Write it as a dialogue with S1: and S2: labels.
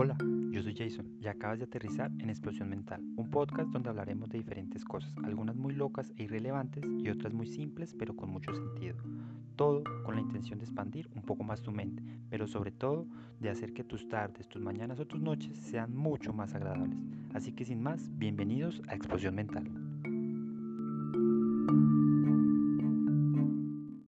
S1: Hola, yo soy Jason y acabas de aterrizar en Explosión Mental, un podcast donde hablaremos de diferentes cosas, algunas muy locas e irrelevantes y otras muy simples pero con mucho sentido. Todo con la intención de expandir un poco más tu mente, pero sobre todo de hacer que tus tardes, tus mañanas o tus noches sean mucho más agradables. Así que sin más, bienvenidos a Explosión Mental.